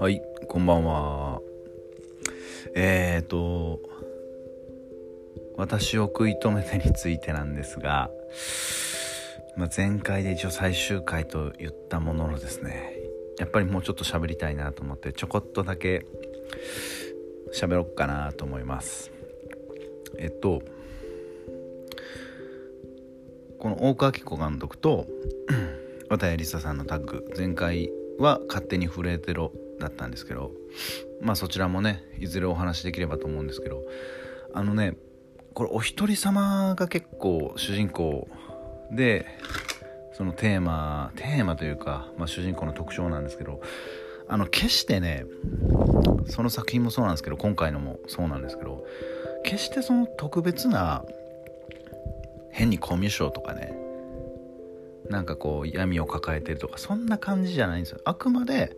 はいこんばんは。えーと私を食い止めてについてなんですが、まあ、前回で一応最終回と言ったもののですねやっぱりもうちょっと喋りたいなと思ってちょこっとだけ喋ろっかなと思います。えっとこの大川明子監督と 綿谷りささんのタッグ前回は「勝手に震えてろ」だったんですけどまあそちらもねいずれお話しできればと思うんですけどあのねこれお一人様が結構主人公でそのテーマテーマというか、まあ、主人公の特徴なんですけどあの決してねその作品もそうなんですけど今回のもそうなんですけど決してその特別な変にコミュ障とかねなんかこう闇を抱えてるとかそんな感じじゃないんですよ。あくまで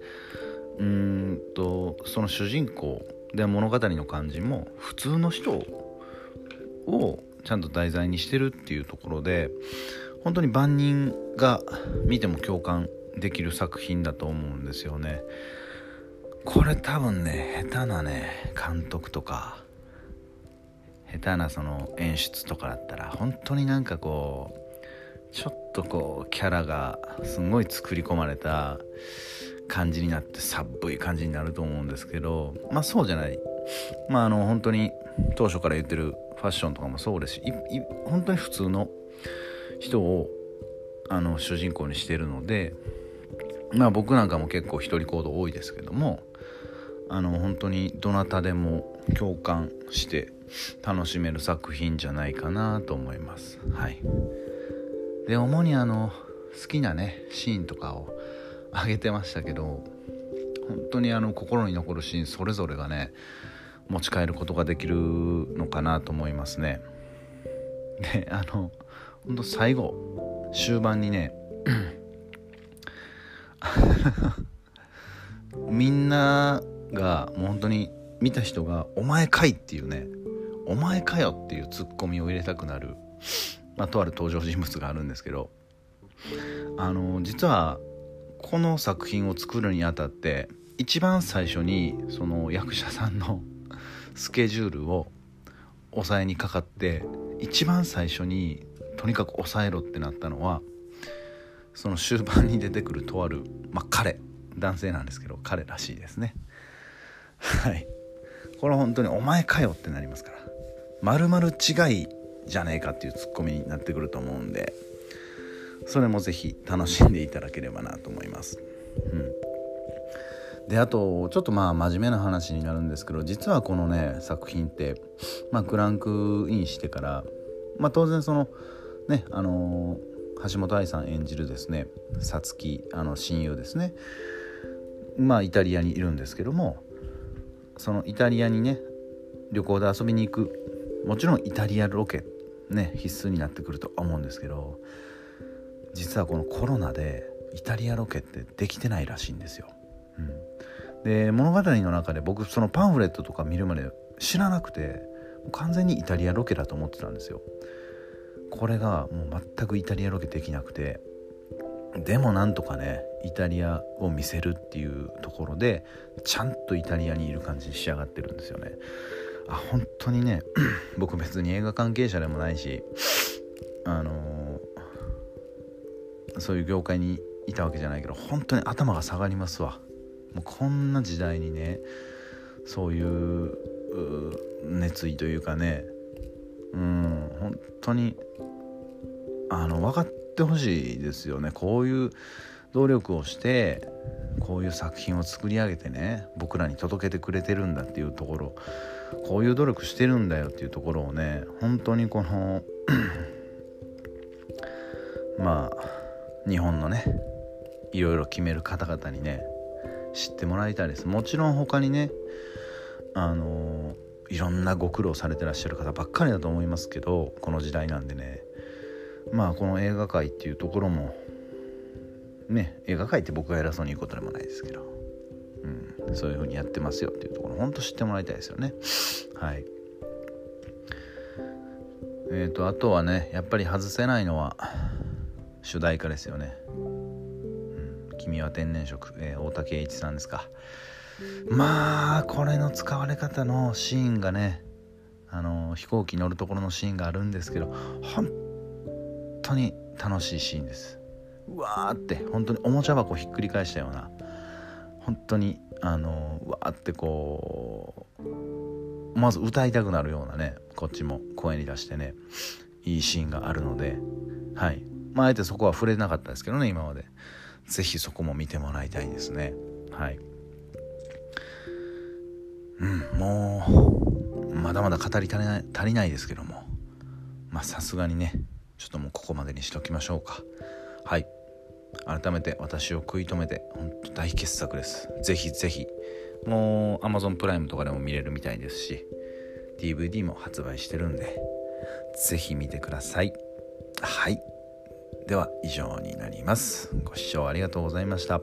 うんとその主人公で物語の感じも普通の人をちゃんと題材にしてるっていうところで本当に万人が見ても共感できる作品だと思うんですよね。これ多分ね下手なね監督とか下手なその演出とかだったら本当になんかこうちょっとこうキャラがすごい作り込まれた感じになって寒い感じになると思うんですけどまあそうじゃない。まああの本当に当初から言ってるファッションとかもそうですし本当に普通の人をあの主人公にしてるのでまあ僕なんかも結構一人行動多いですけどもあの本当にどなたでも共感して楽しめる作品じゃないかなと思いますはいで主にあの好きなねシーンとかを挙げてましたけど本当にあの心に残るシーンそれぞれがね持ち帰ることができるのかなと思いますねであの本当最後終盤にね みんながもう本当に見た人が「お前かい!」っていうね「お前かよ!」っていうツッコミを入れたくなる、まあ、とある登場人物があるんですけどあの実はこの作品を作るにあたって一番最初にその役者さんの スケジュールを抑えにかかって一番最初にとにかく抑えろってなったのはその終盤に出てくるとある、まあ、彼男性なんですけど彼らしいですねはいこれは本当に「お前かよ」ってなりますからまるまる違いじゃねえかっていうツッコミになってくると思うんでそれも是非楽しんでいただければなと思います。うん。であとちょっとまあ真面目な話になるんですけど実はこのね作品って、まあ、クランクインしてから、まあ、当然そのねあのー、橋本愛さん演じるですねさつきあの親友ですねまあイタリアにいるんですけどもそのイタリアにね旅行で遊びに行くもちろんイタリアロケね必須になってくると思うんですけど実はこのコロナでイタリアロケってできてないらしいんですよ。うん、で物語の中で僕そのパンフレットとか見るまで知らなくて完全にイタリアロケだと思ってたんですよ。これがもう全くイタリアロケできなくてでもなんとかねイタリアを見せるっていうところでちゃんとイタリアにいる感じに仕上がってるんですよねあ本当にね 僕別に映画関係者でもないしあのー、そういう業界にいたわけじゃないけど本当に頭が下がりますわ。もうこんな時代にねそういう熱意というかねうん本当にあの分かってほしいですよね。こういう努力をしてこういう作品を作り上げてね僕らに届けてくれてるんだっていうところこういう努力してるんだよっていうところをね本当にこの まあ日本のねいろいろ決める方々にね知ってもらいたいです。もちろん他にねあのいろんなご苦労されてらっしゃる方ばっかりだと思いますけどこの時代なんでねまあこの映画界っていうところもね映画界って僕が偉そうに言うことでもないですけど、うん、そういう風にやってますよっていうところほんと知ってもらいたいですよね。はい。えーと、とあとはねやっぱり外せないのは主題歌ですよね「うん、君は天然色」えー、大竹栄一さんですか。まあこれの使われ方のシーンがねあの飛行機乗るところのシーンがあるんですけど本当に楽しいシーンです。うわーって本当におもちゃ箱ひっくり返したような本当にあのうわーってこうまず歌いたくなるようなねこっちも声に出してねいいシーンがあるのではい。まああえてそこは触れなかったですけどね今まで。是非そこも見てもらいたいですね。はい。うんもうまだまだ語り足りない足りないですけども。まあさすがにねちょっともうここまでにしときましょうか。はい。改めて私を食い止めてほんと大傑作です。ぜひぜひ。もう Amazon プライムとかでも見れるみたいですし DVD も発売してるんでぜひ見てください。はい。では以上になります。ご視聴ありがとうございました。